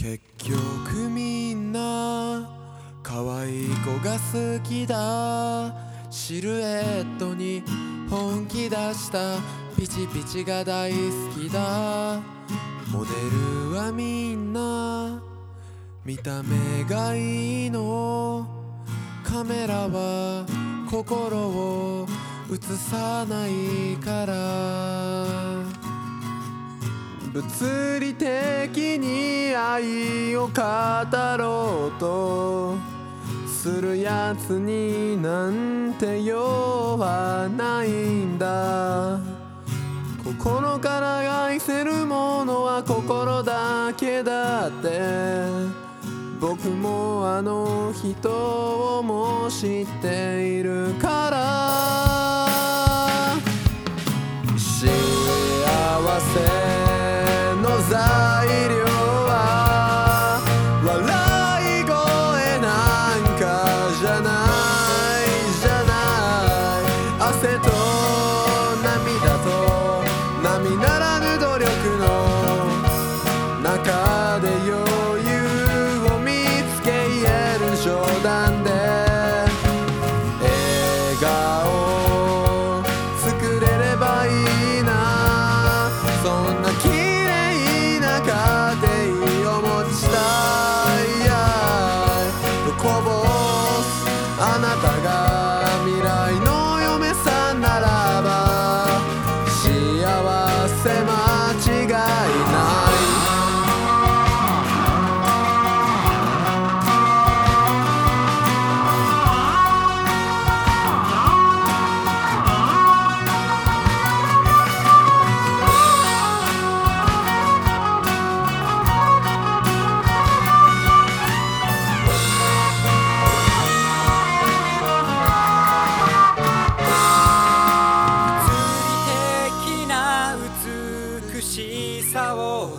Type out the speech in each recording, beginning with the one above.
結局みんな可愛い子が好きだ。シルエットに本気出した。ピチピチが大好きだ。モデルはみんな見た目がいいの。カメラは心を映さないから。物理的に愛を語ろうとするやつになんて用はないんだ心から愛せるものは心だけだって。僕もあの人をも知っているから。love. あなた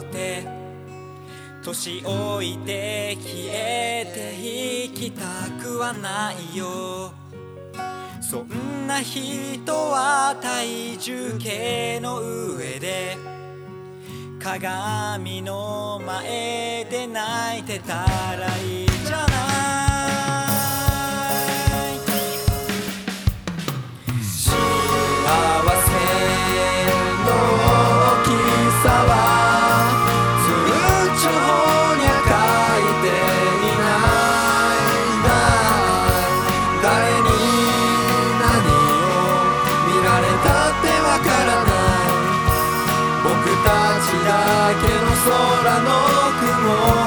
って年老いて消えていきたくはないよ。そんな人は体重計の上で鏡の前で泣いてたらいい。空の雲